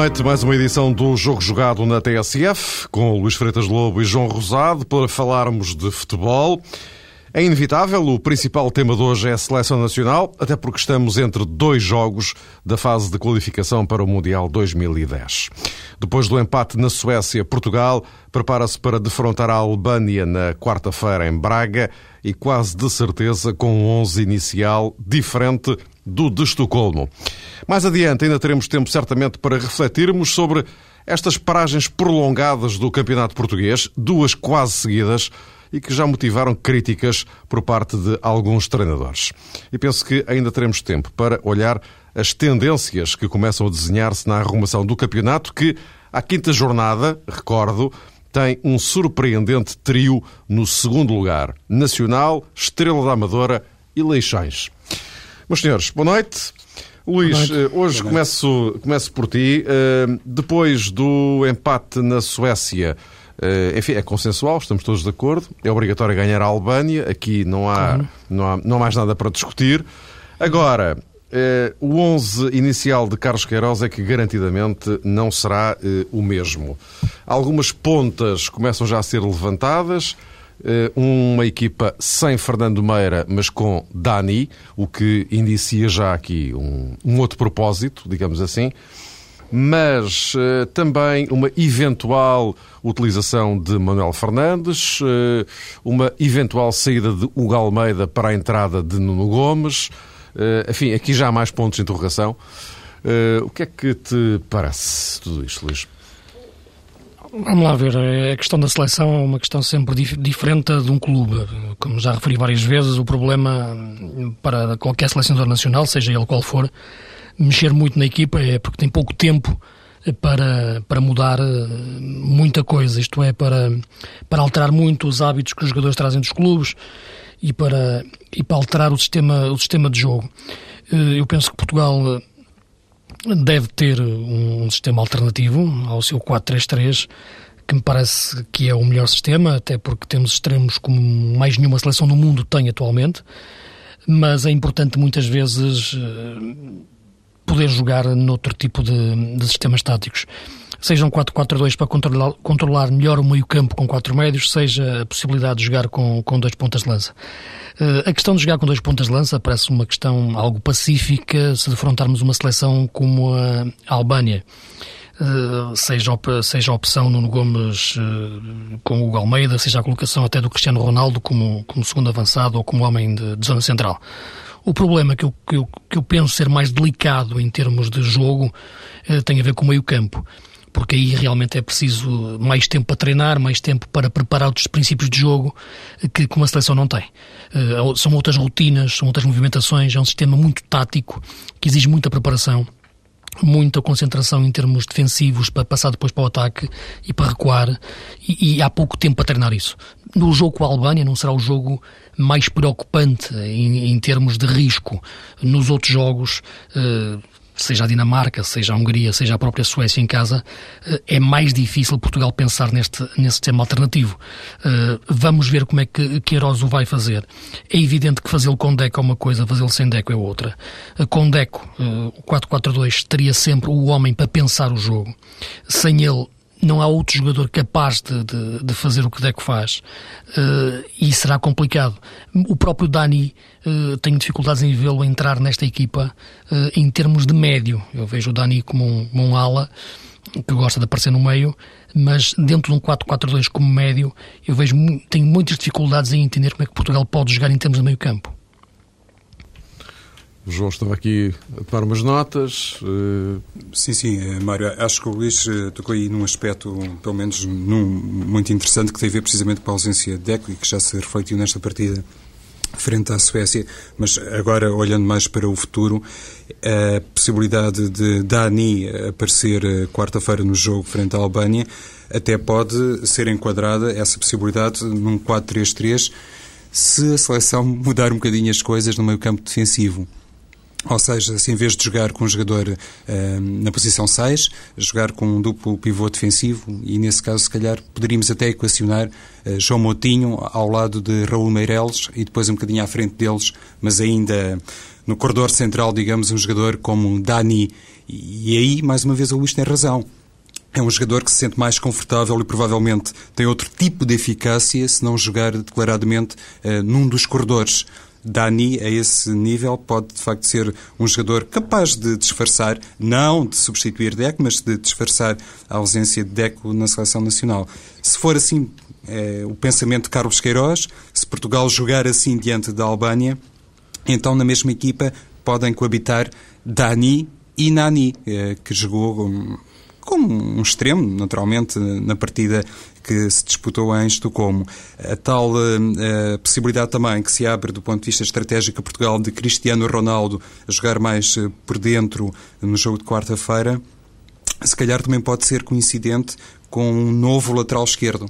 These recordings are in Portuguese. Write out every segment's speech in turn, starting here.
Noite, mais uma edição do Jogo Jogado na TSF, com Luís Freitas Lobo e João Rosado, para falarmos de futebol. É inevitável, o principal tema de hoje é a seleção nacional, até porque estamos entre dois jogos da fase de qualificação para o Mundial 2010. Depois do empate na Suécia, Portugal prepara-se para defrontar a Albânia na quarta-feira em Braga e quase de certeza com um 11 inicial diferente do de Estocolmo. Mais adiante ainda teremos tempo certamente para refletirmos sobre estas paragens prolongadas do Campeonato Português, duas quase seguidas, e que já motivaram críticas por parte de alguns treinadores. E penso que ainda teremos tempo para olhar as tendências que começam a desenhar-se na arrumação do campeonato, que, à quinta jornada, recordo, tem um surpreendente trio no segundo lugar: Nacional, Estrela da Amadora e Leixões. Meus senhores, boa noite. Luís, boa noite. Eh, hoje boa noite. Começo, começo por ti. Eh, depois do empate na Suécia, Uh, enfim, é consensual, estamos todos de acordo. É obrigatório ganhar a Albânia. Aqui não há, claro. não há, não há mais nada para discutir. Agora, o 11 inicial de Carlos Queiroz é que garantidamente não será o mesmo. Algumas pontas começam já a ser levantadas. Uma equipa sem Fernando Meira, mas com Dani, o que indicia já aqui um, um outro propósito, digamos assim mas uh, também uma eventual utilização de Manuel Fernandes, uh, uma eventual saída de Hugo Almeida para a entrada de Nuno Gomes. Uh, enfim, aqui já há mais pontos de interrogação. o que é que te parece tudo isto, Luís? Vamos lá ver, a questão da seleção é uma questão sempre dif diferente de um clube. Como já referi várias vezes, o problema para qualquer selecionador nacional, seja ele qual for, mexer muito na equipa é porque tem pouco tempo para, para mudar eh, muita coisa, isto é, para, para alterar muito os hábitos que os jogadores trazem dos clubes e para, e para alterar o sistema, o sistema de jogo. Eh, eu penso que Portugal deve ter um sistema alternativo ao seu 4-3-3, que me parece que é o melhor sistema, até porque temos extremos como mais nenhuma seleção no mundo tem atualmente, mas é importante muitas vezes poder jogar noutro tipo de, de sistemas táticos. Seja um 4-4-2 para controlar, controlar melhor o meio-campo com quatro médios, seja a possibilidade de jogar com, com dois pontas de lança. Uh, a questão de jogar com dois pontas de lança parece uma questão algo pacífica se defrontarmos uma seleção como a Albânia. Uh, seja, seja a opção Nuno Gomes uh, com o Almeida, seja a colocação até do Cristiano Ronaldo como, como segundo avançado ou como homem de, de zona central. O problema que eu, que eu, que eu penso ser mais delicado em termos de jogo eh, tem a ver com o meio-campo porque aí realmente é preciso mais tempo para treinar, mais tempo para preparar outros princípios de jogo eh, que, uma seleção não tem. Uh, são outras rotinas, são outras movimentações, é um sistema muito tático que exige muita preparação muita concentração em termos defensivos para passar depois para o ataque e para recuar e, e há pouco tempo para treinar isso. No jogo com a Albânia não será o jogo mais preocupante em, em termos de risco. Nos outros jogos, uh, seja a Dinamarca, seja a Hungria, seja a própria Suécia em casa, eh, é mais difícil Portugal pensar neste, nesse sistema alternativo. Eh, vamos ver como é que Queiroz o vai fazer. É evidente que fazê-lo com Deco é uma coisa, fazê-lo sem Deco é outra. Eh, com Deco, o 4-4-2 teria sempre o homem para pensar o jogo. Sem ele, não há outro jogador capaz de, de, de fazer o que Deco faz uh, e será complicado. O próprio Dani uh, tenho dificuldades em vê-lo entrar nesta equipa uh, em termos de médio. Eu vejo o Dani como um, um ala que gosta de aparecer no meio, mas dentro de um 4-4-2 como médio, eu vejo tenho muitas dificuldades em entender como é que Portugal pode jogar em termos de meio campo. O João estava aqui a tomar umas notas. Uh... Sim, sim, eh, Mário. Acho que o Luís eh, tocou aí num aspecto, pelo menos num, muito interessante, que tem a ver precisamente com a ausência de Deco e que já se refletiu nesta partida frente à Suécia. Mas agora, olhando mais para o futuro, a possibilidade de Dani aparecer quarta-feira no jogo frente à Albânia até pode ser enquadrada, essa possibilidade, num 4-3-3, se a seleção mudar um bocadinho as coisas no meio campo defensivo Ou seja, se em vez de jogar com um jogador uh, na posição 6, jogar com um duplo pivô defensivo e, nesse caso, se calhar, poderíamos até equacionar uh, João Moutinho ao lado de Raul Meireles e depois um bocadinho à frente deles, mas ainda no corredor central, digamos, um jogador como Dani. E, aí, mais uma vez, o Luís tem razão. É um jogador que se sente mais confortável e provavelmente tem outro tipo de eficácia se não jogar declaradamente uh, num dos corredores. Dani, a esse nível, pode de facto ser um jogador capaz de disfarçar, não de substituir Deco, mas de disfarçar a ausência de Deco na seleção nacional. Se for assim é, o pensamento de Carlos Queiroz, se Portugal jogar assim diante da Albânia, então na mesma equipa podem coabitar Dani e Nani, é, que jogou como um extremo, naturalmente, na partida que se disputou em Estocolmo. A tal uh, possibilidade também que se abre do ponto de vista estratégico a Portugal de Cristiano Ronaldo a jogar mais uh, por dentro no jogo de quarta-feira, se calhar também pode ser coincidente com um novo lateral esquerdo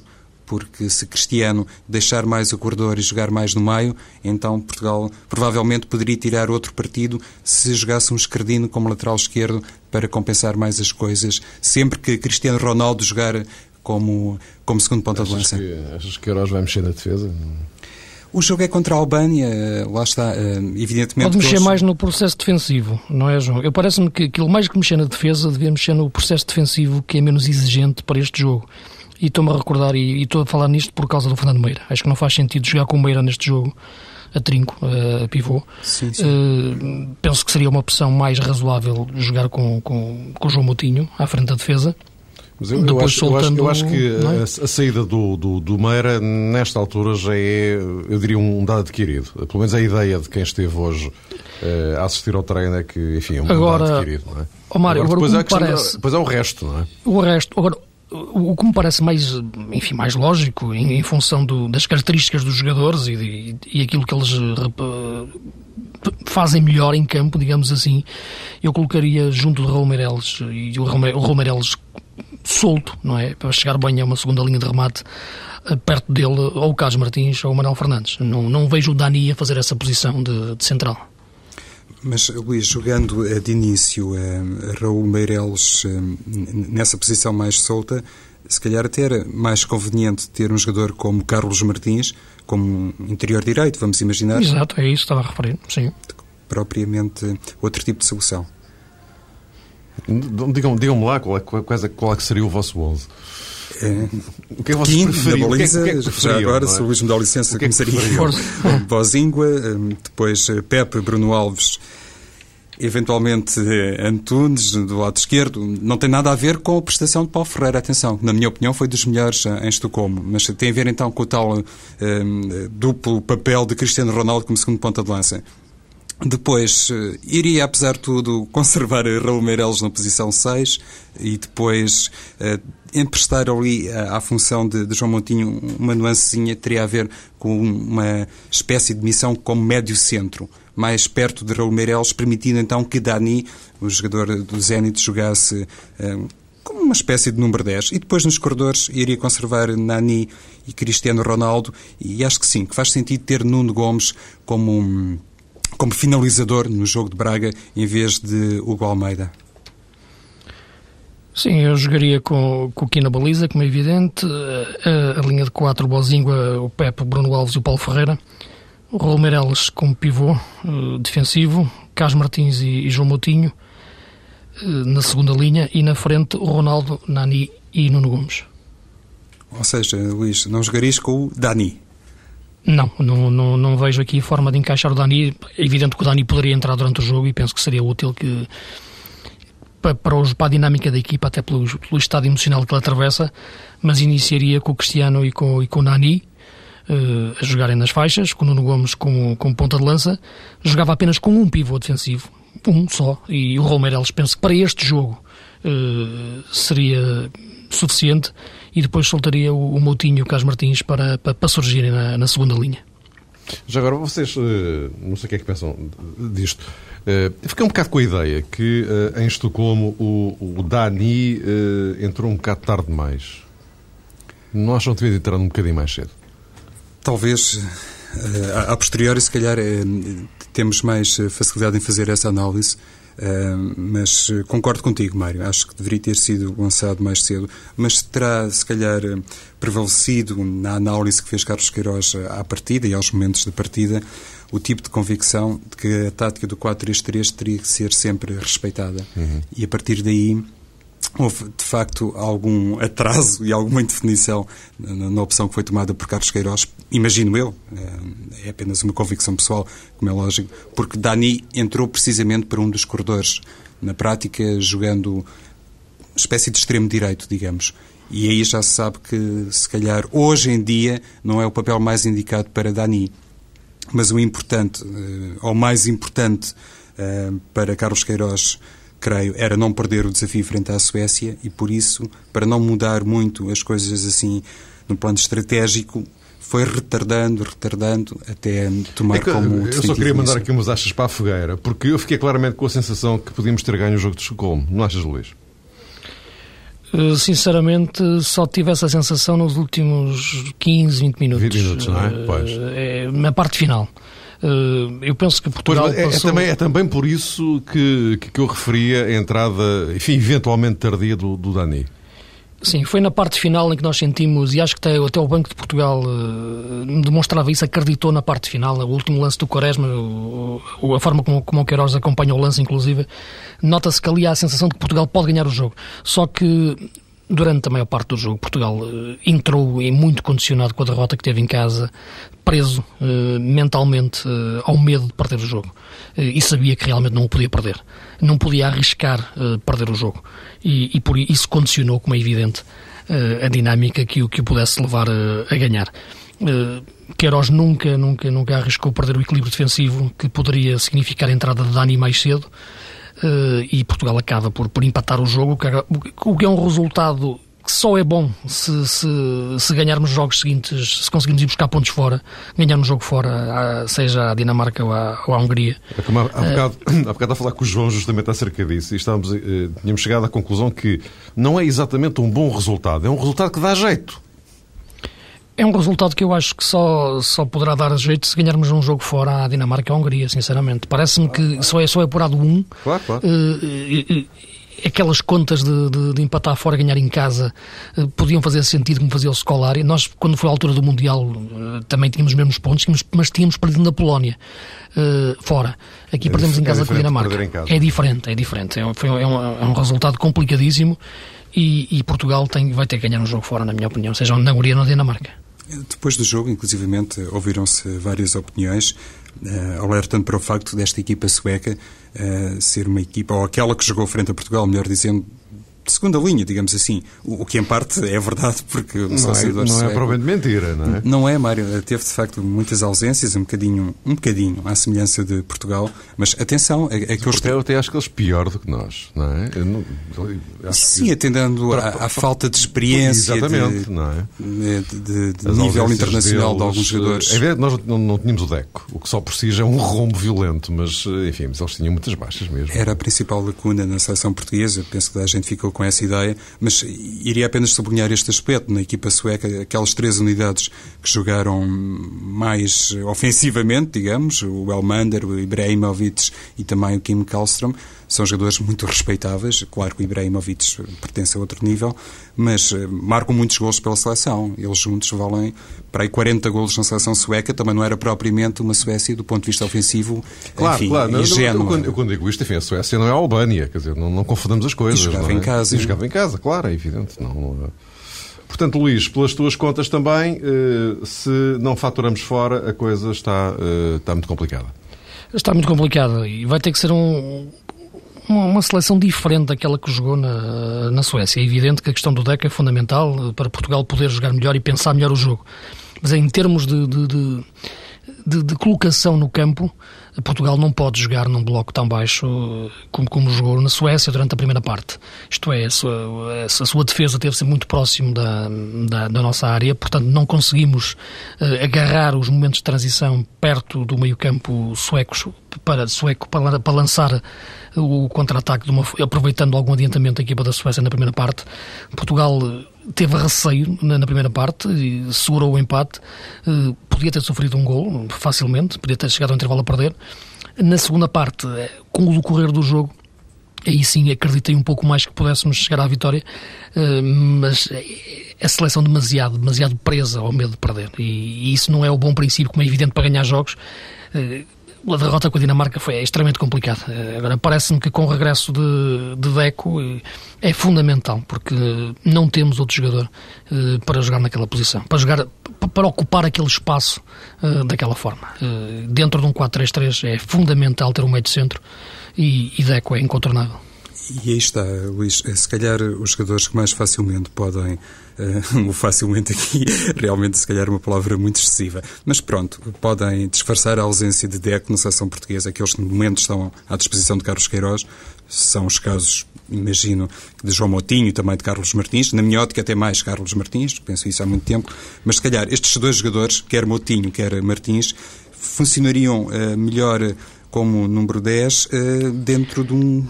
porque se Cristiano deixar mais o corredor e jogar mais no meio, então Portugal provavelmente poderia tirar outro partido se jogasse um esquerdino como lateral esquerdo para compensar mais as coisas, sempre que Cristiano Ronaldo jogar como, como segundo ponta de lança. Que, achas que Queiroz vai mexer na defesa? O jogo é contra a Albânia, lá está, eh, evidentemente. Pode mexer hoje... mais no processo defensivo, não é, João? Eu parece-me que aquilo mais que mexer na defesa devia mexer no processo defensivo que é menos exigente para este jogo. E estou-me a recordar, e estou a falar nisto por causa do Fernando Meira. Acho que não faz sentido jogar com o Meira neste jogo a trinco, a pivô. Sim, sim. Uh, penso que seria uma opção mais razoável jogar com, com, com o João Moutinho à frente da defesa. Mas eu, eu, acho, eu, acho, eu, acho, que é? a, a, saída do, do, do, Meira, nesta altura, já é, eu diria, um dado adquirido. Pelo menos a ideia de quem esteve hoje uh, a assistir ao treino é que, enfim, é um agora, dado adquirido. Não é? Oh, Mário, agora, depois, agora, parece... depois é o resto, não é? O resto. Agora, o que me parece mais, enfim, mais lógico, em, em função do, das características dos jogadores e, e, e aquilo que eles fazem melhor em campo, digamos assim, eu colocaria junto do Raul e o Raul solto, não é? Para chegar bem a uma segunda linha de remate eh, perto dele, ou o Carlos Martins ou o Manuel Fernandes. Não, não vejo o Dani a fazer essa posição de, de central. Mas, Luís, jogando eh, de início eh, Raul Meireles eh, nessa posição mais solta, se calhar até era mais conveniente ter um jogador como Carlos Martins, como interior direito, vamos imaginar. Exato, é isso que estava a referir, sim. Propriamente outro tipo de solução. Digam-me digam lá qual é, qual, é, qual é que seria o vosso 11. É, o que é que vocês preferiam? Na baliza, o que é, que é que já agora, é? se o Luís me dá licença, que começaria Bozingua, depois Pepe, Bruno Alves, eventualmente Antunes, do lado esquerdo. Não tem nada a ver com a prestação de Paulo Ferreira, atenção. Na minha opinião, foi dos melhores em Estocolmo. Mas tem a ver então com o tal um, duplo papel de Cristiano Ronaldo como segundo ponta de lança. Depois, eh, iria, apesar de tudo, conservar Raul Meireles na posição 6 e depois uh, emprestar ali à, função de, de, João Montinho uma nuancezinha teria a ver com uma espécie de missão como médio-centro, mais perto de Raul Meireles, permitindo então que Dani, o jogador do Zenit, jogasse uh, como uma espécie de número 10. E depois nos corredores iria conservar Nani e Cristiano Ronaldo e acho que sim, que faz sentido ter Nuno Gomes como um como finalizador no jogo de Braga em vez de Hugo Almeida? Sim, eu jogaria com, com o Kina Baliza, como é evidente, a, a linha de quatro, o Bozingua, o Pepe, o Bruno Alves e o Paulo Ferreira, o Raul Meireles como pivô uh, defensivo, Carlos Martins e, e João Moutinho uh, na segunda linha e na frente o Ronaldo, Nani e Nuno Gomes. Ou seja, Luís, não jogarias com o Dani? Não, não, não, não, vejo aqui forma de encaixar o Dani. É evidente que o Dani poderia entrar durante o jogo e penso que seria útil que para, para, para a dinâmica da equipa, até pelo, pelo, estado emocional que ele atravessa, mas iniciaria com o Cristiano e com, e com o Nani uh, a jogarem nas faixas, com o Nuno Gomes com, com ponta de lança. Jogava apenas com um pivô defensivo, um só, e o Romeireles penso que para este jogo uh, seria suficiente e depois soltaria o, o Moutinho e o Carlos Martins para, para, para surgirem na, na, segunda linha. Já agora, vocês, eh, não sei o que é que pensam disto, eh, fiquei um bocado com a ideia que eh, em Estocolmo o, o Dani entrou um bocado tarde demais. Não acham que devia entrar um bocadinho mais cedo? Talvez a posteriori, se calhar, temos mais facilidade em fazer essa análise, mas concordo contigo, Mário. Acho que deveria ter sido lançado mais cedo, mas terá, se calhar, prevalecido na análise que fez Carlos Queiroz à partida e aos momentos da partida o tipo de convicção de que a tática do 4-3-3 teria que ser sempre respeitada. Uhum. E a partir daí houve de facto algum atraso e alguma indefinição na, na, opção que foi tomada por Carlos Queiroz, imagino eu, é, é apenas uma convicção pessoal, como é lógico, porque Dani entrou precisamente para um dos corredores, na prática jogando espécie de extremo direito, digamos. E aí já se sabe que, se calhar, hoje em dia, não é o papel mais indicado para Dani. Mas o importante, eh, ou mais importante eh, para Carlos Queiroz, creio, era não perder o desafio frente à Suécia e, por isso, para não mudar muito as coisas assim no plano estratégico, foi retardando, retardando, até tomar é que, como Eu só queria mandar aqui umas achas para a fogueira, porque eu fiquei claramente com a sensação que podíamos ter ganho o jogo de Estocolmo. Não achas, Luís? Eh, sinceramente, só tive essa sensação nos últimos 15, 20 minutos. 20 minutos, não é? Eh, pois. É, na parte final. Eh, eu penso que Portugal pois, é, passou... é, também, é também por isso que, que eu referia a entrada, enfim, eventualmente tardia do, do Dani. Sim, foi na parte final em que nós sentimos, e acho que até, até o Banco de Portugal uh, demonstrava isso, acreditou na parte final, o último lance do Quaresma, o, o, a forma como, como o Queiroz acompanha o lance, inclusive, nota-se que ali há a sensação de que Portugal pode ganhar o jogo. Só que durante a maior parte do jogo, Portugal uh, entrou e muito condicionado com a derrota que teve em casa, preso uh, mentalmente uh, ao medo de perder o jogo. e sabia que realmente não o podia perder. Não podia arriscar perder o jogo. E, e, por isso condicionou, como é evidente, a dinâmica que o, que o pudesse levar a ganhar. Queiroz nunca, nunca, nunca arriscou perder o equilíbrio defensivo que poderia significar a entrada de Dani mais cedo e Portugal acaba por, por empatar o jogo, o que é um resultado que só é bom se, se, se, ganharmos jogos seguintes, se conseguirmos ir buscar pontos fora, ganharmos jogo fora, seja a Dinamarca ou a, ou Hungria. É como há, há, bocado, há bocado a falar com o João justamente acerca disso e estávamos, eh, tínhamos chegado à conclusão que não é exatamente um bom resultado, é um resultado que dá jeito. É um resultado que eu acho que só, só poderá dar jeito se ganharmos um jogo fora à Dinamarca e à Hungria, sinceramente. Parece-me que só é, só é apurado um. Claro, claro. Uh, aquelas contas de, de, de, empatar fora, ganhar em casa, uh, podiam fazer sentido como fazia o Scolari. Nós, quando foi a altura do Mundial, uh, também tínhamos os mesmos pontos, tínhamos, mas tínhamos perdido na Polónia, uh, fora. Aqui é perdemos em casa é com a Dinamarca. É diferente, é diferente. É, foi, é, um, é um resultado complicadíssimo e, e Portugal tem, vai ter que ganhar um jogo fora, na minha opinião, seja na Hungria ou na Dinamarca. Depois do jogo, inclusivamente, ouviram-se várias opiniões, uh, alertando para o facto desta equipa sueca uh, ser uma equipa, ou aquela que jogou frente a Portugal, melhor dizendo, de segunda linha, digamos assim. O, que em parte é verdade, porque o não é, não é provavelmente mentira, não é? Não é, Mário. Teve de facto muitas ausências, um bocadinho, um bocadinho à semelhança de Portugal, mas atenção, é, é que. Eu até acho que eles pior do que nós, não é? Não, Sim, que... atendendo à, falta de experiência. Exatamente, de, não é? De, de, de nível internacional deles, de alguns jogadores. É verdade, nós não, não tínhamos o Deco, o que só por si já é um rombo violento, mas enfim, mas eles tinham muitas baixas mesmo. Era a principal lacuna na seleção portuguesa, penso que a gente ficou com essa ideia, mas iria apenas sublinhar este aspecto. Na equipa sueca, aquelas três unidades que jogaram mais ofensivamente, digamos, o Elmander, o Ibrahimovic e também o Kim Kallström, são jogadores muito respeitáveis. Claro que o Ibrahimovic pertence a outro nível, mas eh, marcam muitos gols pela seleção. Eles juntos valem para aí 40 gols na seleção sueca. Também não era propriamente uma Suécia do ponto de vista ofensivo. Claro, enfim, claro. Não, eu, quando, eu, quando, digo isto, enfim, a Suécia não é a Albânia, quer dizer, não, não confundamos as coisas. E jogava é? em casa. E jogava em casa, claro, é evidente. Não, não... É. Portanto, Luís, pelas tuas contas também, eh, se não faturamos fora, a coisa está, eh, está muito complicada. Está muito complicada e vai ter que ser um, uma, seleção diferente daquela que jogou na, na Suécia. É evidente que a questão do DEC é fundamental para Portugal poder jogar melhor e pensar melhor o jogo. Mas em termos de, de, de, de, de colocação no campo, Portugal não pode jogar num bloco tão baixo como, como jogou na Suécia durante a primeira parte. Isto é, a sua, a sua defesa teve ser muito próximo da, da, da, nossa área, portanto não conseguimos uh, agarrar os momentos de transição perto do meio-campo suecos para, sueco para, para lançar o contra-ataque, aproveitando algum adiantamento da equipa da Suécia na primeira parte. Portugal teve receio na, na primeira parte, e segurou o empate, uh, podia ter sofrido um gol facilmente, podia ter chegado ao intervalo a perder. Na segunda parte, com o decorrer do jogo, aí sim acreditei um pouco mais que pudéssemos chegar à vitória, uh, mas a seleção demasiado, demasiado presa ao medo de perder. E, isso não é o bom princípio, como é evidente, para ganhar jogos. A derrota com a Dinamarca foi extremamente complicada. Eh, agora, parece-me que com o regresso de, de Deco é fundamental, porque não temos outro jogador para jogar naquela posição, para jogar, para ocupar aquele espaço daquela forma. dentro de um 4-3-3 é fundamental ter um meio de centro e, e Deco é incontornável. E aí está, Luís, se calhar os jogadores que mais facilmente podem, uh, facilmente aqui, realmente se calhar uma palavra muito excessiva, mas pronto, podem disfarçar a ausência de Deco na seleção portuguesa, aqueles que no momento estão à disposição de Carlos Queiroz, são os casos, imagino, de João Moutinho e também de Carlos Martins, na minha ótica até mais Carlos Martins, penso isso há muito tempo, mas se calhar estes dois jogadores, quer Moutinho, quer Martins, funcionariam uh, melhor como número 10 eh, dentro de um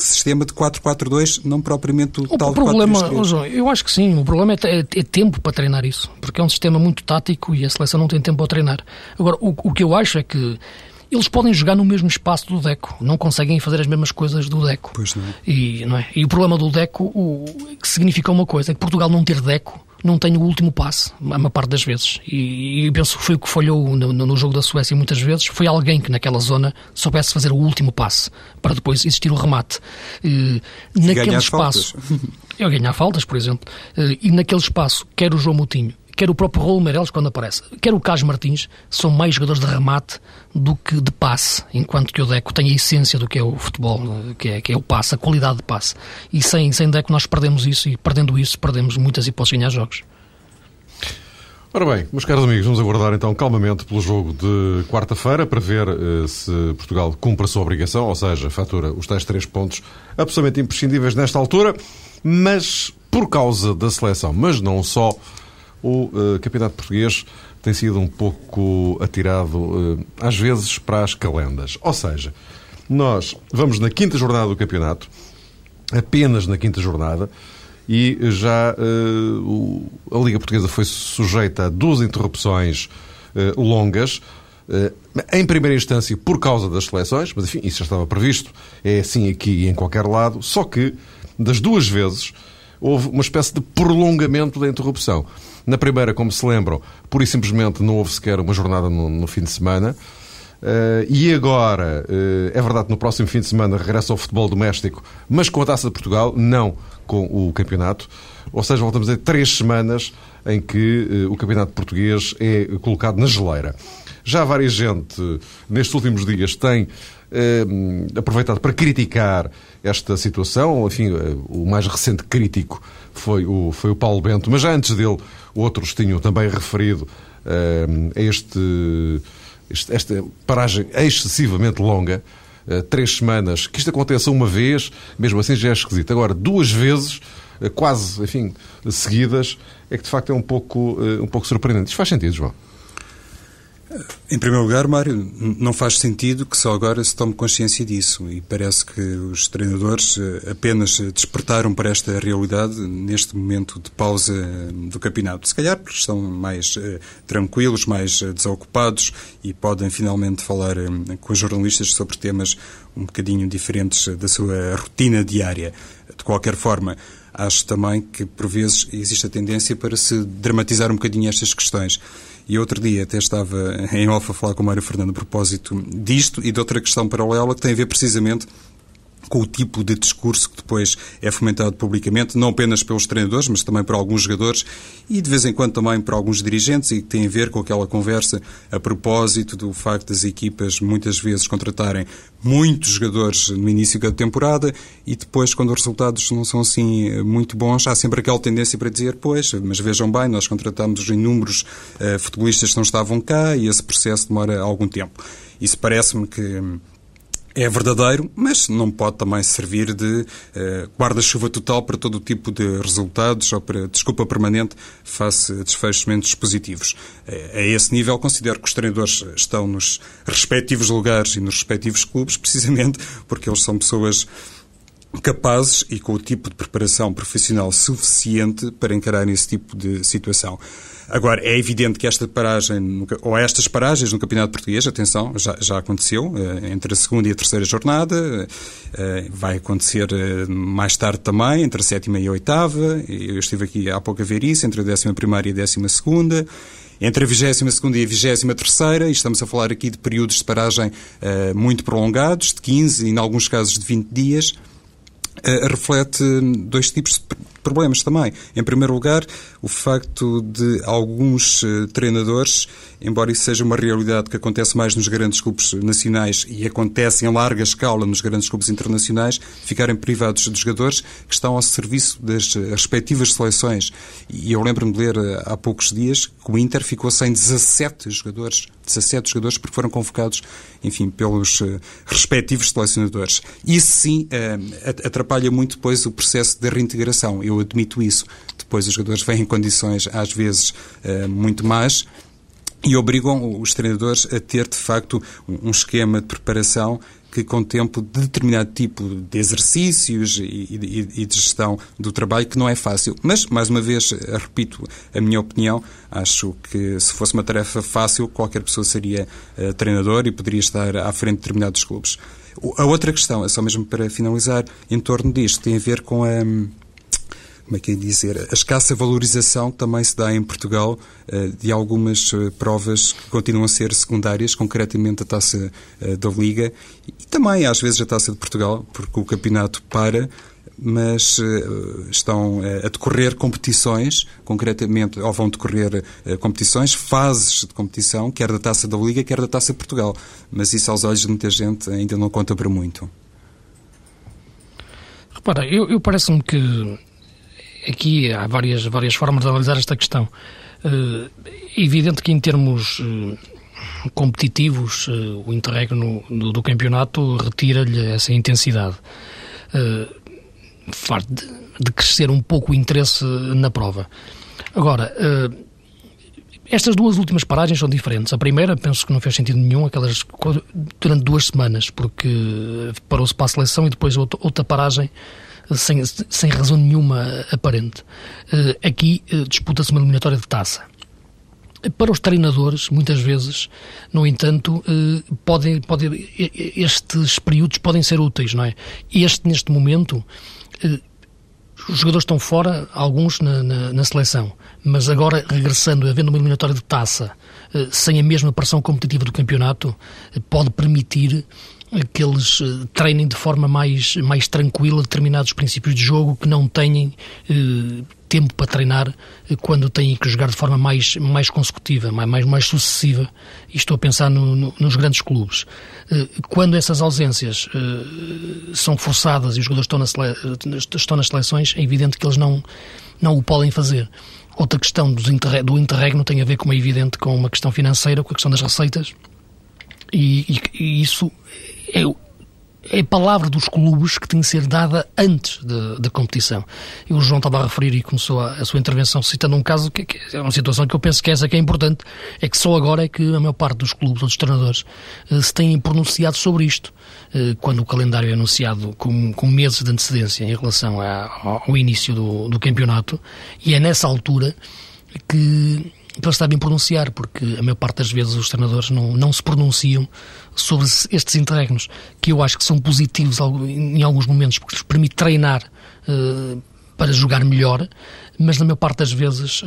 sistema de 4-4-2, não propriamente o, o tal problema, oh, João, eu acho que sim, o problema é, é, é, tempo para treinar isso, porque é um sistema muito tático e a seleção não tem tempo para treinar. Agora, o, o que eu acho é que eles podem jogar no mesmo espaço do Deco, não conseguem fazer as mesmas coisas do Deco. Pois não. E, não é? e o problema do Deco o, que significa uma coisa, é que Portugal não ter Deco não tem o último passe, a maior parte das vezes. E, e penso que foi o que falhou no, no, jogo da Suécia muitas vezes, foi alguém que naquela zona soubesse fazer o último passe, para depois existir o remate. E, naquele espaço... Faltas. Eu ganhar faltas, por exemplo. E naquele espaço, quer o João Moutinho, quer o próprio Raul Meireles quando aparece, quer o Carlos Martins, são mais jogadores de remate do que de passe, enquanto que o Deco tem a essência do que é o futebol, que é, que é o passe, a qualidade de passe. E sem, sem Deco nós perdemos isso, e perdendo isso, perdemos muitas hipóteses de ganhar jogos. Ora bem, meus caros amigos, vamos aguardar então calmamente pelo jogo de quarta-feira para ver uh, se Portugal cumpre a sua obrigação, ou seja, fatura os tais três pontos absolutamente imprescindíveis nesta altura, mas por causa da seleção, mas não só, o uh, campeonato português tem sido um pouco atirado, uh, às vezes, para as calendas. Ou seja, nós vamos na quinta jornada do campeonato, apenas na quinta jornada, e já uh, o, a Liga Portuguesa foi sujeita a duas interrupções longas. Em primeira instância, por causa das seleções, mas enfim, isso já estava previsto, é assim aqui e em qualquer lado, só que das duas vezes houve uma espécie de prolongamento da interrupção. Na primeira, como se lembram, pura e simplesmente não houve sequer uma jornada no, no fim de semana. Uh, e agora, uh, é verdade que no próximo fim de semana regressa ao futebol doméstico, mas com a Taça de Portugal, não com o campeonato. Ou seja, voltamos a três semanas em que uh, o campeonato português é colocado na geleira. Já várias gente, nestes últimos dias, tem aproveitado para criticar esta situação. Enfim, o mais recente crítico foi o, foi o Paulo Bento, mas já antes dele outros tinham também referido uh, este, este, esta paragem excessivamente longa, uh, três semanas, que isto aconteça uma vez, mesmo assim já é esquisito. Agora, duas vezes, uh, quase, enfim, seguidas, é que de facto é um pouco, um pouco surpreendente. Isto faz sentido, João? Em primeiro lugar, Mário, não faz sentido que só agora se tome consciência disso e parece que os treinadores eh, apenas despertaram para esta realidade neste momento de pausa eh, do campeonato. Se calhar porque estão mais tranquilos, mais desocupados e podem finalmente falar com os jornalistas sobre temas um bocadinho diferentes da sua rotina diária. De qualquer forma, acho também que por vezes existe a tendência para se dramatizar um bocadinho estas questões. E outro dia até estava em off a falar com o Mário Fernando a propósito disto e de outra questão paralela que tem a ver precisamente com o tipo de discurso que depois é fomentado publicamente, não apenas pelos treinadores, mas também por alguns jogadores e de vez em quando também por alguns dirigentes e que tem a ver com aquela conversa a propósito do facto das equipas muitas vezes contratarem muitos jogadores no início da temporada e depois, quando os resultados não são assim muito bons, há sempre aquela tendência para dizer, pois, mas vejam bem, nós contratamos inúmeros uh, futebolistas que não estavam cá e esse processo demora algum tempo. Isso parece-me que é verdadeiro, mas não pode também servir de uh, guarda-chuva total para todo o tipo de resultados ou para desculpa permanente face a desfechos menos positivos. Uh, a esse nível, considero que os treinadores estão nos respectivos lugares e nos respectivos clubes, precisamente porque eles são pessoas capazes e com o tipo de preparação profissional suficiente para encarar esse tipo de situação. Agora, é evidente que esta paragem, ou estas paragens no Campeonato Português, atenção, já, já aconteceu, eh, entre a segunda e a terceira jornada, eh, vai acontecer eh, mais tarde também, entre a sétima e a oitava, eu estive aqui há pouco a ver isso, entre a décima primeira e a décima segunda, entre a 22 e a 23 e estamos a falar aqui de períodos de paragem muito prolongados, de 15 e, em alguns casos, de 20 dias, reflete dois tipos de problemas também. Em primeiro lugar, o facto de alguns uh, treinadores, embora isso seja uma realidade que acontece mais nos grandes clubes nacionais e acontece em larga escala nos grandes clubes internacionais, ficarem privados de jogadores que estão ao serviço das respectivas seleções. E eu lembro-me de ler uh, há poucos dias que o Inter ficou sem 17 jogadores 17 jogadores porque foram convocados, enfim, pelos respectivos selecionadores. Isso sim atrapalha muito depois o processo de reintegração. Eu admito isso. Depois os jogadores vêm em condições, às vezes, uh, muito más e obrigam os treinadores a ter, de facto, um esquema de preparação que contemple determinado tipo de exercícios e, de gestão do trabalho que não é fácil. Mas, mais uma vez, repito a minha opinião, acho que se fosse uma tarefa fácil, qualquer pessoa seria uh, treinador e poderia estar à frente de determinados clubes. A outra questão, é só mesmo para finalizar, em torno disto, tem a ver com a como é que é dizer, a escassa valorização também se dá em Portugal eh, de algumas eh, provas que continuam a ser secundárias, concretamente a taça eh, da Liga e também às vezes a taça de Portugal, porque o campeonato para, mas estão a decorrer competições, concretamente, ou vão decorrer competições, fases de competição, quer da taça da Liga, quer da taça de Portugal. Mas isso aos olhos de muita gente ainda não conta para muito. Repara, eu, eu parece-me que aqui há várias, várias formas de analisar esta questão. É evidente que em termos eh, competitivos, eh, o interregno do, do campeonato retira-lhe essa intensidade. De, de crescer um pouco o interesse na prova. Agora, estas duas últimas paragens são diferentes. A primeira, penso que não fez sentido nenhum, aquelas durante duas semanas, porque parou-se para a seleção e depois outra paragem sem, sem razão nenhuma aparente. Eh, aqui eh, disputa-se uma eliminatória de taça. Para os treinadores, muitas vezes, no entanto, eh, podem, podem, estes períodos podem ser úteis, não é? Este, neste momento, os jogadores estão fora, alguns na, na, na, seleção, mas agora regressando, havendo uma eliminatória de taça, sem a mesma pressão competitiva do campeonato, pode permitir que eles eh, treinem de forma mais, mais tranquila determinados princípios de jogo que não têm eh, tempo para treinar eh, quando têm que jogar de forma mais, mais consecutiva, mais, mais sucessiva. E estou a pensar no, no, nos grandes clubes. Quando essas ausências são forçadas e os jogadores estão, na estão nas seleções, é evidente que eles não, não o podem fazer. Outra questão do interregno tem a ver, como é evidente, com uma questão financeira, com a questão das receitas. E, e, e isso é, é a palavra dos clubes que tem que ser dada antes da competição. E o João estava a referir e começou a, a sua intervenção citando um caso que, que, é uma situação que eu penso que essa que é importante, é que só agora é que a maior parte dos clubes ou dos treinadores eh, se têm pronunciado sobre isto, eh, quando o calendário é anunciado com, com meses de antecedência em relação a, ao, início do, do campeonato, e é nessa altura que que eles sabem pronunciar, porque a maior parte das vezes os treinadores não, não se pronunciam sobre estes interregnos, que eu acho que são positivos em alguns momentos, porque lhes permite treinar uh, para jogar melhor, mas na maior parte das vezes uh,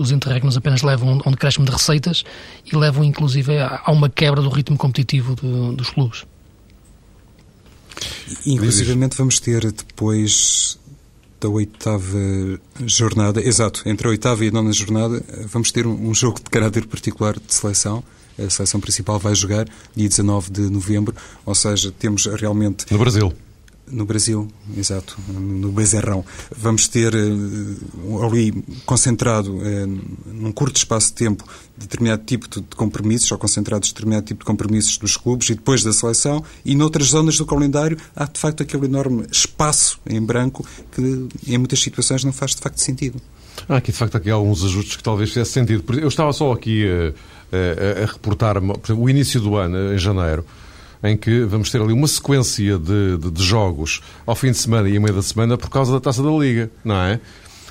os interregnos apenas levam a um decréscimo de receitas e levam inclusive a, uma quebra do ritmo competitivo do, dos clubes. Inclusive vamos ter depois da oitava jornada, exato, entre a oitava e a nona jornada, vamos ter um, jogo de caráter particular de seleção. A seleção principal vai jogar dia 19 de novembro, ou seja, temos realmente. No Brasil. No Brasil, exato, no Bezerrão. Vamos ter uh, ali concentrado uh, num curto espaço de tempo determinado tipo de compromissos, ou concentrados determinado tipo de compromissos dos clubes e depois da seleção, e noutras zonas do calendário há de facto aquele enorme espaço em branco que em muitas situações não faz de facto sentido. Há aqui de facto aqui alguns ajustes que talvez fizesse sentido. Eu estava só aqui a, a, a reportar o início do ano, em janeiro em que vamos ter ali uma sequência de, de, de jogos ao fim de semana e a meio da semana por causa da Taça da Liga, não é?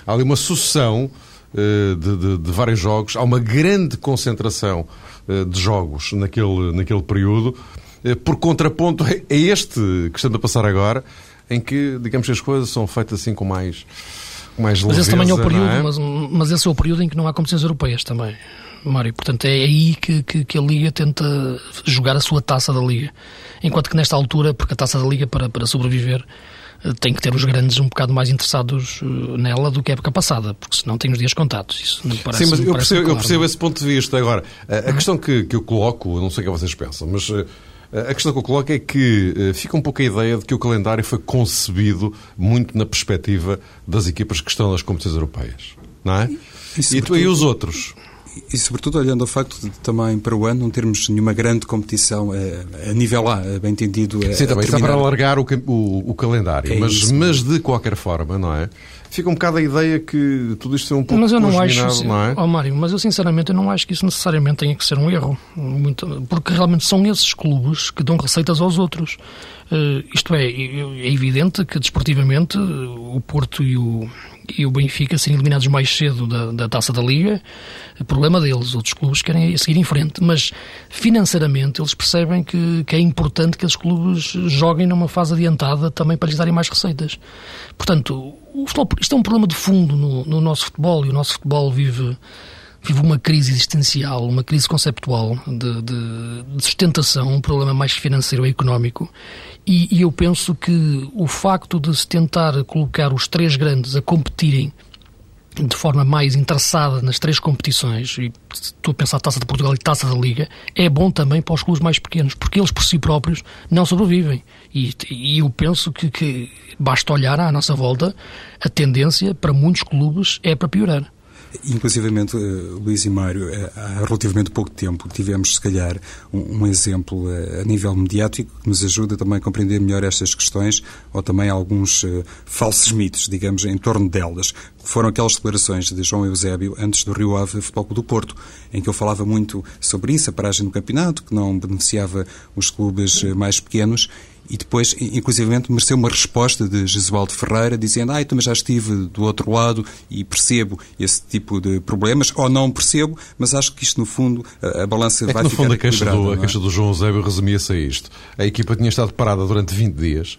Há ali uma sucessão uh, de, de, vários jogos, há uma grande concentração uh, de jogos naquele, naquele período, uh, por contraponto a este que estamos a passar agora, em que, digamos que as coisas são feitas assim com mais mais Mas esse também é o período, é? Mas, mas esse é o período em que não há competições europeias também, Mário. Portanto, é aí que, que, que, a Liga tenta jogar a sua taça da Liga. Enquanto que nesta altura, porque a taça da Liga, para, para sobreviver, eh, tem que ter os grandes um bocado mais interessados eh, nela do que a época passada, porque senão tem os dias contados. Isso não parece, Sim, mas eu percebo, claro, eu percebo esse ponto de vista. Agora, a, a questão que, que eu coloco, não sei o que vocês pensam, mas eh, a questão que eu coloco é que fica um pouco a ideia de que o calendário foi concebido muito na perspectiva das equipas que estão nas competições europeias. Não é? E, e, tu, e os outros? E, sobretudo, olhando ao facto de também para o ano não termos nenhuma grande competição a, a nível A, bem entendido. A, Sim, também está para alargar o, o, o calendário, é mas, mas de qualquer forma, não é? Fica um bocado a ideia que tudo isto é um pouco Mas eu não acho, não é? oh, Mário, mas eu sinceramente eu não acho que isso necessariamente tenha que ser um erro, muito, porque realmente são esses clubes que dão receitas aos outros. Uh, isto é, é evidente que desportivamente o Porto e o, e o Benfica serem eliminados mais cedo da, da taça da Liga, problema deles. Outros clubes querem seguir em frente, mas financeiramente eles percebem que, que é importante que esses clubes joguem numa fase adiantada também para lhes darem mais receitas. Portanto, futebol, isto é um problema de fundo no, no nosso futebol e o nosso futebol vive vive uma crise existencial, uma crise conceptual de, de, de sustentação, um problema mais financeiro e económico. E, e, eu penso que o facto de se tentar colocar os três grandes a competirem de forma mais interessada nas três competições, e estou a pensar Taça de Portugal e Taça da Liga, é bom também para os clubes mais pequenos, porque eles por si próprios não sobrevivem. E, e eu penso que, que basta olhar à nossa volta, a tendência para muitos clubes é para piorar. Inclusivamente, uh, Luís e Mário, uh, há relativamente pouco tempo tivemos, se calhar, um, um exemplo uh, a nível mediático que nos ajuda também a compreender melhor estas questões ou também alguns falsos mitos, digamos, em torno delas. Foram aquelas declarações de João Eusébio antes do Rio Ave Futebol Clube do Porto, em que eu falava muito sobre isso, a paragem do campeonato, que não beneficiava os clubes mais pequenos e depois, inclusivamente, mereceu uma resposta de Jesualdo Ferreira, dizendo ah, também já estive do outro lado e percebo esse tipo de problemas, ou não percebo, mas acho que isto, no fundo, a, a balança é vai que, no ficar fundo, a queixa, do, é? a queixa do João Eusébio resumia-se a isto. A equipa tinha estado parada durante 20 dias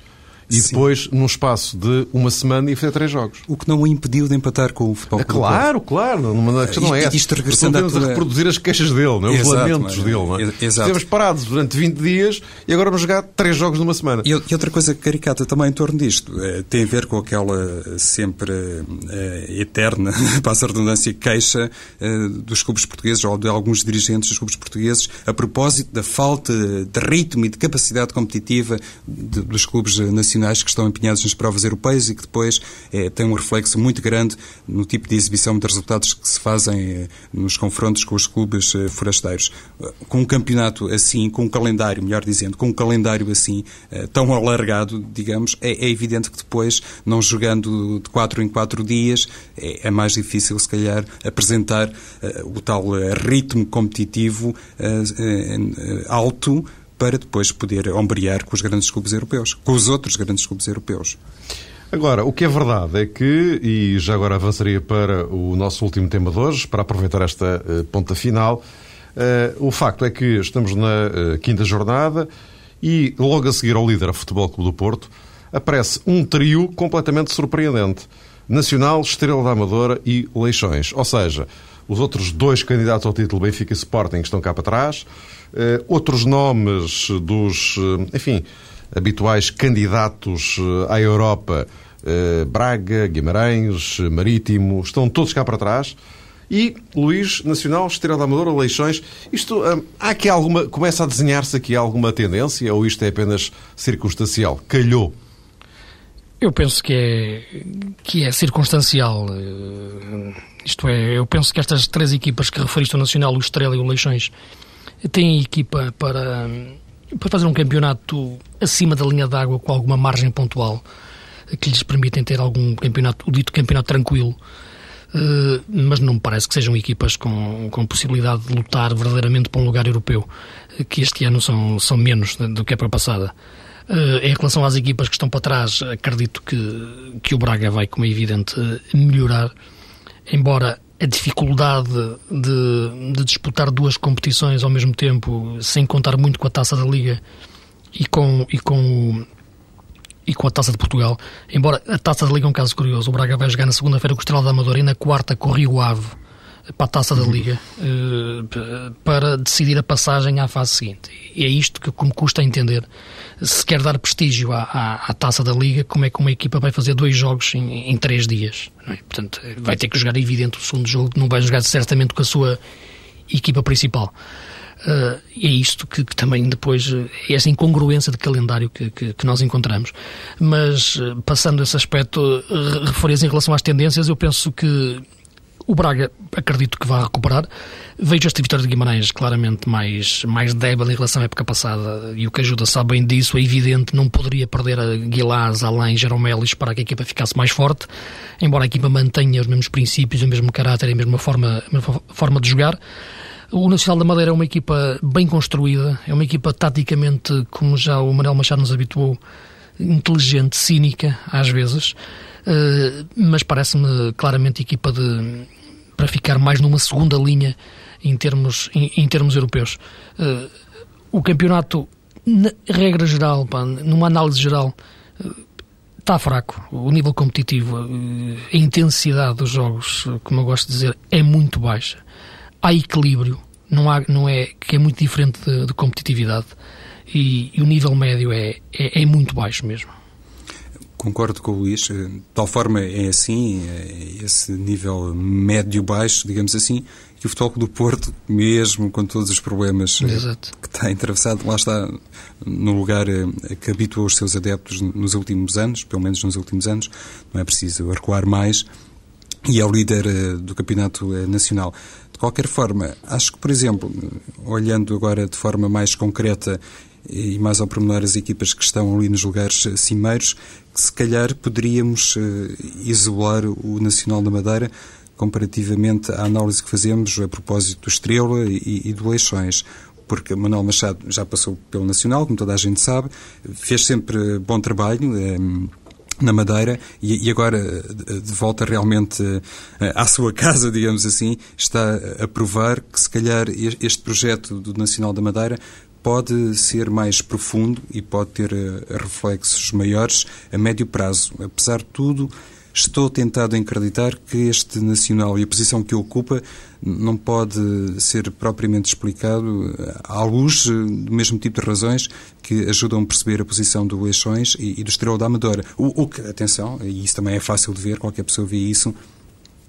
e Sim. depois, num espaço de uma semana, ia fazer três jogos. O que não o impediu de empatar com o futebol. É, claro, claro. Não, a questão não é essa. Isto regressando a, tua... a reproduzir as queixas dele, não é? os Exato, lamentos mas, dele. Não é? Exato. Estivemos parados durante 20 dias e agora vamos jogar três jogos numa semana. E, e outra coisa caricata também em torno disto eh, tem a ver com aquela sempre eh, eterna, passa a redundância, queixa eh, dos clubes portugueses ou de alguns dirigentes dos clubes portugueses a propósito da falta de ritmo e de capacidade competitiva de, dos clubes nacionais que estão empenhados nas provas europeias e que depois eh, tem um reflexo muito grande no tipo de exibição de resultados que se fazem eh, nos confrontos com os clubes eh, forasteiros. Com um campeonato assim, com um calendário, melhor dizendo, com um calendário assim, tão alargado, digamos, é, é evidente que depois, não jogando de 4 em 4 dias, é, é, mais difícil, se calhar, apresentar o tal ritmo competitivo alto para depois poder ombrear com os grandes clubes europeus, com os outros grandes clubes europeus. Agora, o que é verdade é que, e já agora avançaria para o nosso último tema de hoje, para aproveitar esta uh, ponta final, uh, o facto é que estamos na uh, quinta jornada e logo a seguir ao líder, Futebol Clube do Porto, aparece um trio completamente surpreendente. Nacional, Estrela da Amadora e Leixões. Ou seja, os outros dois candidatos ao título, Benfica e Sporting, estão cá para trás. Uh, outros nomes dos, uh, enfim, habituais candidatos uh, à Europa, Braga, Guimarães, Marítimo, estão todos cá para trás. E Luís, Nacional, Estrela da Amadora, Leixões, isto, há aqui alguma, começa a desenhar-se aqui alguma tendência ou isto é apenas circunstancial? Calhou? Eu penso que é, que é circunstancial. Isto é, eu penso que estas três equipas que referiste, o Nacional, o Estrela e o Leixões, têm equipa para, para fazer um campeonato acima da linha d'água com alguma margem pontual que lhes permitem ter algum campeonato, o dito campeonato tranquilo. Uh, mas não me parece que sejam equipas com, com possibilidade de lutar verdadeiramente para um lugar europeu, que este ano são, são menos do que a época passada. Uh, em relação às equipas que estão para trás, acredito que, que o Braga vai, como é evidente, melhorar, embora a dificuldade de, de, disputar duas competições ao mesmo tempo, sem contar muito com a taça da Liga e com, e com, e com a taça de Portugal. Embora a taça da Liga é um caso curioso, o Braga vai jogar na segunda-feira com o Estrela da Amadora e na quarta com o Rio Ave para a taça da uhum. Liga eh, para decidir a passagem à fase seguinte. E é isto que me custa entender se quer dar prestígio à, à, à, taça da Liga, como é que uma equipa vai fazer dois jogos em, em três dias? É? Portanto, vai ter que jogar, é evidente, o segundo jogo, não vai jogar certamente com a sua equipa principal. Uh, e é isto que, que, também depois é essa incongruência de calendário que, que, que nós encontramos. Mas passando esse aspecto, referias em relação às tendências, eu penso que o Braga acredito que vai recuperar. Vejo esta vitória de Guimarães claramente mais, mais débil em relação à época passada e o que ajuda sabe bem disso. É evidente, não poderia perder a Guilás, Alain, Jeromelis para que a equipa ficasse mais forte, embora a equipa mantenha os mesmos princípios, o mesmo caráter e a mesma forma, a mesma forma de jogar. O Nacional da Madeira é uma equipa bem construída, é uma equipa taticamente, como já o Manuel Machado nos habituou, inteligente, cínica, às vezes, uh, mas parece-me claramente equipa de, para ficar mais numa segunda linha em termos, em, em termos europeus. Uh, o campeonato, na regra geral, pá, numa análise geral, está uh, fraco. O nível competitivo, uh, a intensidade dos jogos, como eu gosto de dizer, é muito baixa. Há equilíbrio, não, há, não é que é muito diferente de, de competitividade. E, e, o nível médio é, é, é muito baixo mesmo. Concordo com o Luís. Eh, de tal forma é assim, é esse nível médio-baixo, digamos assim, que o Futebol do Porto, mesmo com todos os problemas eh, Exato. que está atravessado, lá está no lugar eh, que habituou os seus adeptos nos últimos anos, pelo menos nos últimos anos, não é preciso recuar mais, e é o líder do Campeonato Nacional. De qualquer forma, acho que, por exemplo, olhando agora de forma mais concreta e mais ao pormenor as equipas que estão ali nos lugares cimeiros, que se calhar poderíamos uh, isolar o Nacional da Madeira comparativamente à análise que fazemos a propósito do Estrela e, e do Leixões porque Manuel Machado já passou pelo Nacional, como toda a gente sabe, fez sempre bom trabalho. Eh, na Madeira e, e, agora de volta realmente eh, à sua casa, digamos assim, está a provar que se calhar este projeto do Nacional da Madeira pode ser mais profundo e pode ter uh, reflexos maiores a médio prazo. Apesar de tudo, estou tentado a acreditar que este Nacional e a posição que ocupa não pode ser propriamente explicado eh, à luz eh, do mesmo tipo de razões que ajudam a perceber a posição do Leixões e, e do Estrela da Amadora. O, o que, atenção, e isso também é fácil de ver, qualquer pessoa vê isso,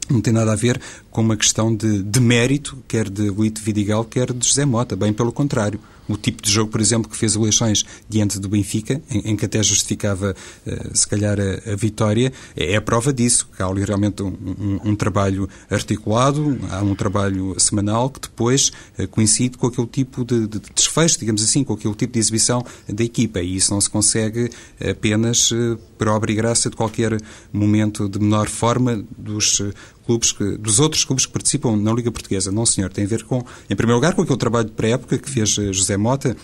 não tem nada a ver com uma questão de, de mérito, quer de Lito Vidigal, quer de José Mota, bem pelo contrário o tipo de jogo, por exemplo, que fez o Leixões diante do Benfica, em, em que até justificava, uh, se calhar, a, a, vitória, é, é a prova disso, há ali realmente um, um, um, trabalho articulado, há um trabalho semanal que depois uh, coincide com aquele tipo de, de, desfecho, digamos assim, com aquele tipo de exibição da equipa, e isso não se consegue apenas uh, por obra e graça de qualquer momento de menor forma dos clubes que, dos outros clubes que participam na Liga Portuguesa. Não, senhor, tem a ver com, em primeiro lugar, com aquele trabalho de pré-época que fez eh, José Mota,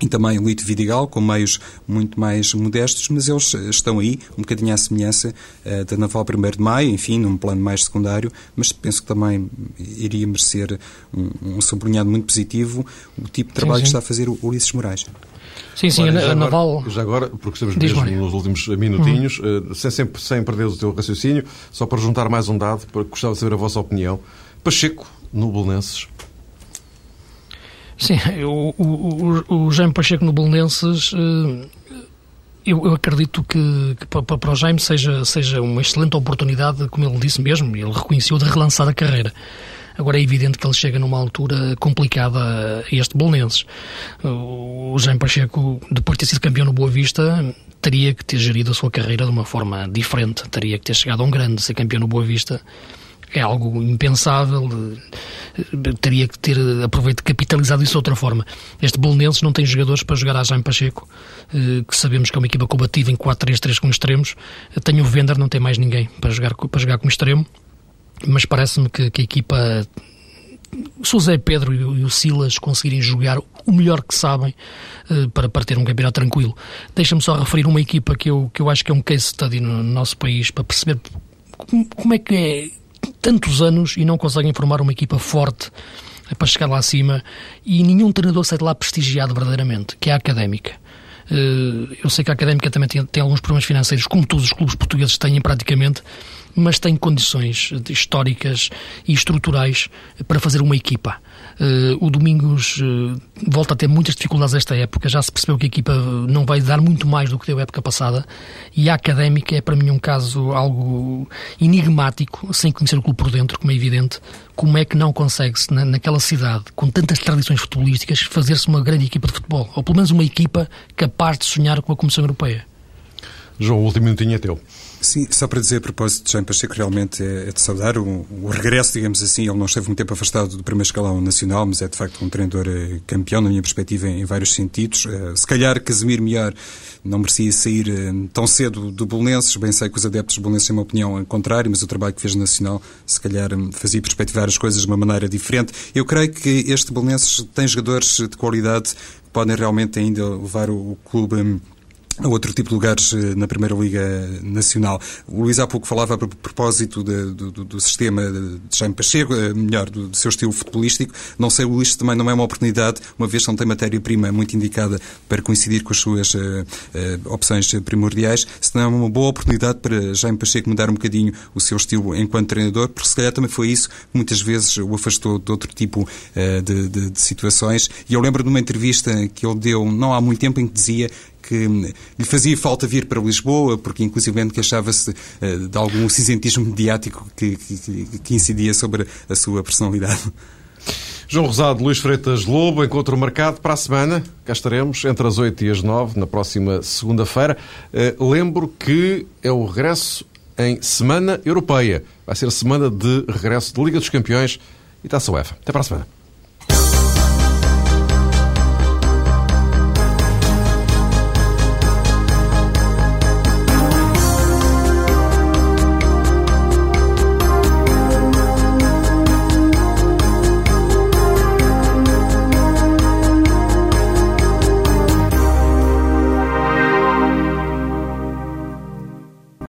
e também Lito Vidigal, com meios muito mais modestos, mas eles eh, estão aí, um bocadinho à semelhança uh, da Naval 1 de Maio, enfim, num plano mais secundário, mas penso que também iria merecer um, um sublinhado muito positivo o tipo de trabalho sim, sim. que está a fazer o Ulisses Moraes. Sim, sim, Olha, a, Naval. Agora, já agora, porque estamos mesmo nos últimos minutinhos, uhum. sem, sempre, sem perder o teu raciocínio, só para juntar mais um dado, para gostava de saber a vossa opinião. Pacheco, no Belenenses. Sim, o, o, o Jaime Pacheco no Belenenses. Eh, eu, eu, acredito que, que para, para, o Jaime seja, seja uma excelente oportunidade, como ele disse mesmo, ele reconheceu de relançar a carreira. Agora é evidente que ele chega numa altura complicada a este Bolonenses. O Jaime Pacheco, depois de ter sido campeão no Boa Vista, teria que ter gerido a sua carreira de uma forma diferente. Teria que ter chegado a um grande, ser campeão no Boa Vista é algo impensável, teria que ter aproveitado, capitalizado isso de outra forma. Este Bolonenses não tem jogadores para jogar a Jaime Pacheco, eh, que sabemos que é uma equipa combativa em 4-3-3 com extremos. Tem o Vender, não tem mais ninguém para jogar, para jogar como extremo. Mas parece-me que, que, a equipa, se o Zé Pedro e o Silas conseguirem jogar o melhor que sabem uh, para, para ter um campeonato tranquilo. Deixa-me só referir uma equipa que eu, que eu acho que é um case study no, no nosso país para perceber como, como é que é tantos anos e não conseguem formar uma equipa forte para chegar lá acima e nenhum treinador sai de lá prestigiado verdadeiramente, que é a académica. Eh, eu sei que a Académica também tem, tem, alguns problemas financeiros, como todos os clubes portugueses têm praticamente, mas tem condições históricas e estruturais para fazer uma equipa. Uh, o Domingos uh, volta a ter muitas dificuldades esta época, já se percebeu que a equipa não vai dar muito mais do que deu a época passada e a Académica é para mim um caso algo enigmático, sem conhecer o clube por dentro, como é evidente, como é que não consegue-se na, naquela cidade, com tantas tradições futebolísticas, fazer-se uma grande equipa de futebol, ou pelo menos uma equipa capaz de sonhar com a Comissão Europeia. João, o último minutinho é teu. Sim, só para dizer a propósito de Jean Pacheco, realmente é, é de saudar o, o, regresso, digamos assim. Ele não esteve muito tempo afastado do primeiro escalão nacional, mas é de facto um treinador eh, campeão, na minha perspectiva, em, em vários sentidos. Uh, se calhar Casemiro Melhor não merecia sair uh, tão cedo do Bolonenses. Bem sei que os adeptos do Bolonenses têm uma opinião contrária, mas o trabalho que fez no Nacional, se calhar, um, fazia perspectivar as coisas de uma maneira diferente. Eu creio que este Bolonenses tem jogadores de qualidade que podem realmente ainda levar o, o clube. Um, outro tipo de lugares eh, na Primeira Liga Nacional. O Luís há pouco falava a propósito de, do, do, sistema de Jaime Pacheco, eh, melhor, do, do, seu estilo futebolístico. Não sei, o Luís também não é uma oportunidade, uma vez que não tem matéria-prima muito indicada para coincidir com as suas uh, uh, opções primordiais, se não é uma boa oportunidade para Jaime Pacheco mudar um bocadinho o seu estilo enquanto treinador, porque se calhar também foi isso que muitas vezes o afastou de outro tipo uh, de, de, de situações. E eu lembro de uma entrevista que ele deu não há muito tempo em que dizia que lhe fazia falta vir para Lisboa, porque inclusive queixava-se eh, de algum cinzentismo mediático que, que, que incidia sobre a sua personalidade. João Rosado, Luís Freitas Lobo, encontro marcado para a semana. Cá estaremos entre as 8 e as 9, na próxima segunda-feira. Uh, lembro que é o regresso em Semana Europeia. Vai ser a semana de regresso de Liga dos Campeões e Taça UEFA. Até para a semana.